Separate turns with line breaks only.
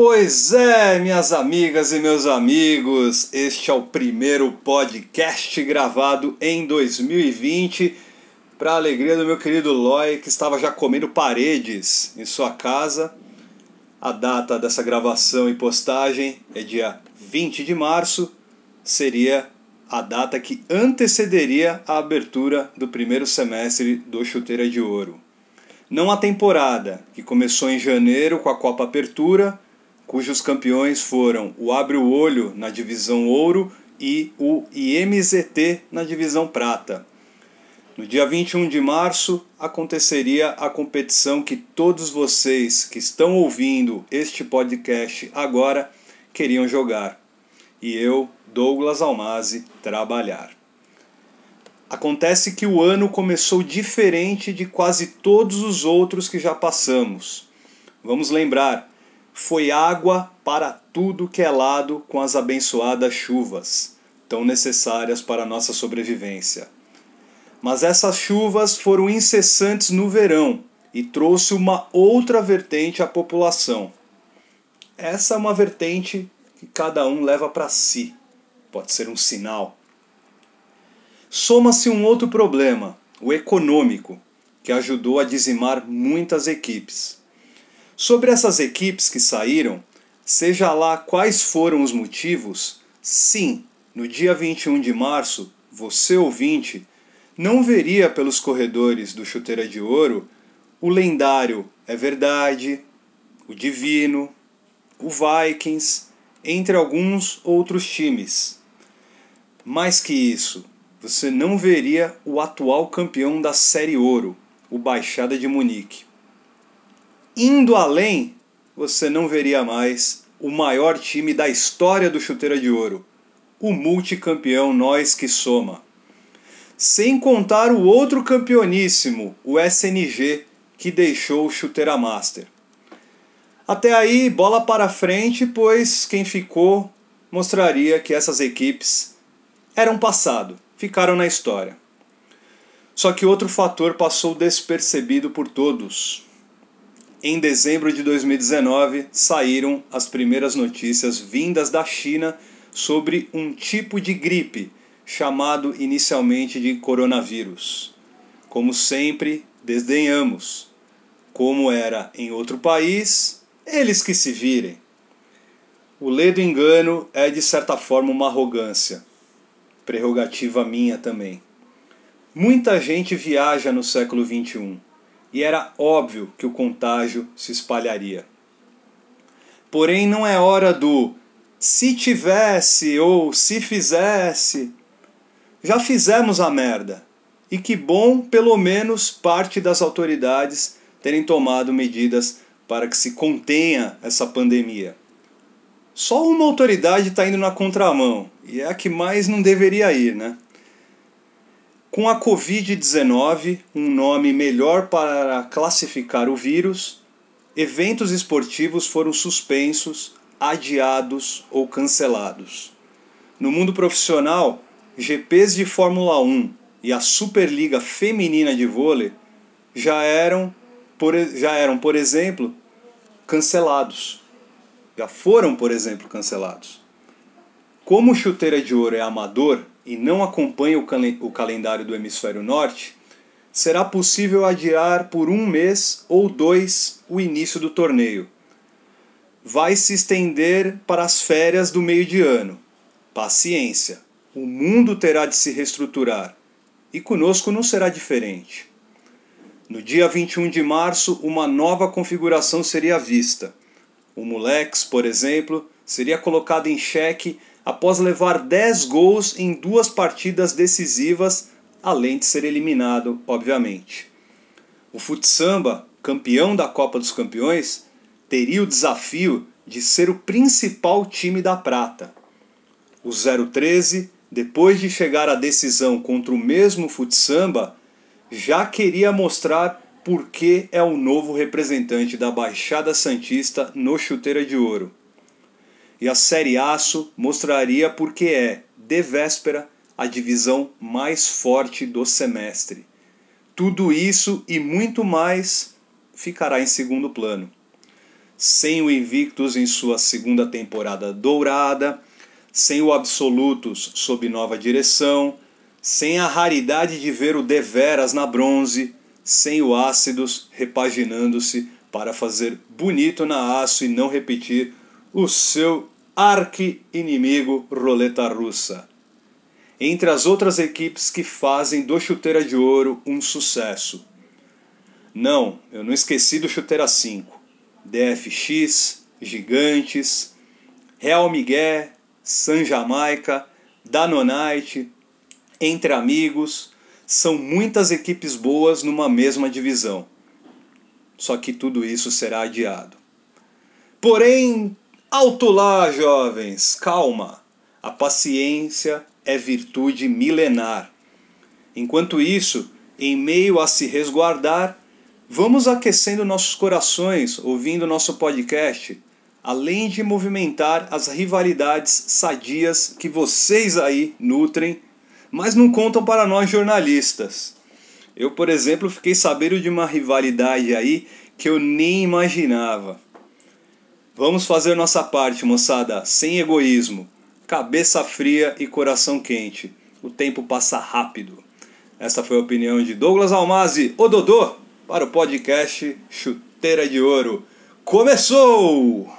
Pois é, minhas amigas e meus amigos, este é o primeiro podcast gravado em 2020 para alegria do meu querido Loy, que estava já comendo paredes em sua casa. A data dessa gravação e postagem é dia 20 de março, seria a data que antecederia a abertura do primeiro semestre do Chuteira de Ouro. Não a temporada, que começou em janeiro com a Copa Apertura, cujos campeões foram o Abre o Olho na divisão Ouro e o IMZT na divisão Prata. No dia 21 de março aconteceria a competição que todos vocês que estão ouvindo este podcast agora queriam jogar. E eu, Douglas Almazi, trabalhar. Acontece que o ano começou diferente de quase todos os outros que já passamos. Vamos lembrar, foi água para tudo que é lado com as abençoadas chuvas, tão necessárias para nossa sobrevivência. Mas essas chuvas foram incessantes no verão e trouxe uma outra vertente à população. Essa é uma vertente que cada um leva para si. Pode ser um sinal Soma-se um outro problema, o econômico, que ajudou a dizimar muitas equipes. Sobre essas equipes que saíram, seja lá quais foram os motivos, sim, no dia 21 de março, você ouvinte não veria pelos corredores do Chuteira de Ouro o lendário É Verdade, o Divino, o Vikings, entre alguns outros times. Mais que isso, você não veria o atual campeão da Série Ouro, o Baixada de Munique. Indo além, você não veria mais o maior time da história do Chuteira de Ouro, o multicampeão Nós que Soma. Sem contar o outro campeoníssimo, o SNG, que deixou o Chuteira Master. Até aí, bola para frente, pois quem ficou mostraria que essas equipes eram passado ficaram na história. Só que outro fator passou despercebido por todos. Em dezembro de 2019 saíram as primeiras notícias vindas da China sobre um tipo de gripe chamado inicialmente de coronavírus. Como sempre, desdenhamos. Como era em outro país, eles que se virem. O ledo engano é de certa forma uma arrogância prerrogativa minha também. Muita gente viaja no século XXI e era óbvio que o contágio se espalharia. Porém, não é hora do se tivesse ou se fizesse. Já fizemos a merda. E que bom, pelo menos, parte das autoridades terem tomado medidas para que se contenha essa pandemia. Só uma autoridade está indo na contramão, e é a que mais não deveria ir, né? Com a Covid-19, um nome melhor para classificar o vírus, eventos esportivos foram suspensos, adiados ou cancelados. No mundo profissional, GPs de Fórmula 1 e a Superliga Feminina de Vôlei já eram, por, já eram, por exemplo, cancelados já foram, por exemplo, cancelados. Como o Chuteira de Ouro é amador e não acompanha o, o calendário do Hemisfério Norte, será possível adiar por um mês ou dois o início do torneio. Vai se estender para as férias do meio de ano. Paciência, o mundo terá de se reestruturar e conosco não será diferente. No dia 21 de março, uma nova configuração seria vista o Mulex, por exemplo, seria colocado em xeque após levar 10 gols em duas partidas decisivas, além de ser eliminado, obviamente. O Futsamba, campeão da Copa dos Campeões, teria o desafio de ser o principal time da prata. O 013, depois de chegar à decisão contra o mesmo Futsamba, já queria mostrar porque é o novo representante da Baixada Santista no Chuteira de Ouro. E a Série Aço mostraria porque é, de véspera, a divisão mais forte do semestre. Tudo isso e muito mais ficará em segundo plano. sem o Invictus em sua segunda temporada dourada, sem o Absolutos sob nova direção, sem a raridade de ver o Deveras na bronze, sem o Ácidos repaginando-se para fazer bonito na aço e não repetir o seu arqui-inimigo Roleta Russa. Entre as outras equipes que fazem do Chuteira de Ouro um sucesso. Não, eu não esqueci do Chuteira 5. DFX, Gigantes, Real Miguel, San Jamaica, Danonite, Entre Amigos, são muitas equipes boas numa mesma divisão. Só que tudo isso será adiado. Porém, alto lá, jovens, calma. A paciência é virtude milenar. Enquanto isso, em meio a se resguardar, Vamos aquecendo nossos corações ouvindo nosso podcast, além de movimentar as rivalidades sadias que vocês aí nutrem, mas não contam para nós jornalistas. Eu, por exemplo, fiquei sabendo de uma rivalidade aí que eu nem imaginava. Vamos fazer nossa parte, moçada, sem egoísmo, cabeça fria e coração quente. O tempo passa rápido. Essa foi a opinião de Douglas Almazi, o Dodô para o podcast Chuteira de Ouro. Começou!